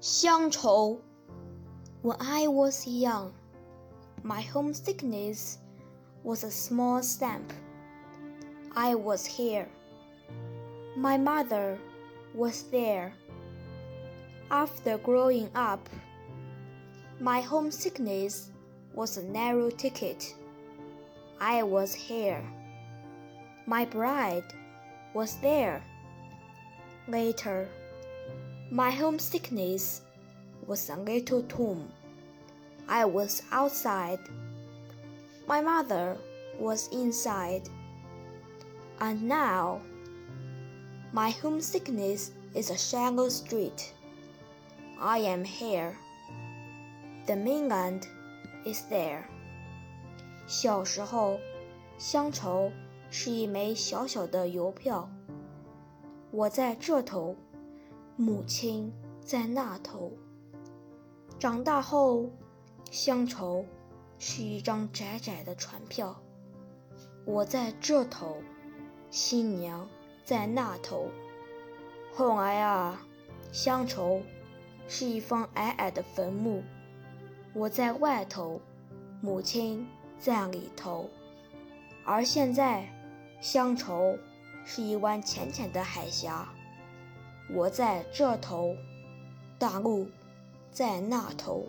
乡愁。When I was young, my homesickness was a small stamp. I was here. My mother was there. After growing up, my homesickness was a narrow ticket. I was here. My bride was there. Later, my homesickness was a little tomb. I was outside. My mother was inside. And now, my homesickness is a shallow strait. I am here. The mainland is there. 小时候，乡愁是一枚小小的邮票。我在这头。母亲在那头。长大后，乡愁是一张窄窄的船票。我在这头，新娘在那头。后来啊，乡愁是一方矮矮的坟墓。我在外头，母亲在里头。而现在，乡愁是一湾浅浅的海峡。我在这头，大陆在那头。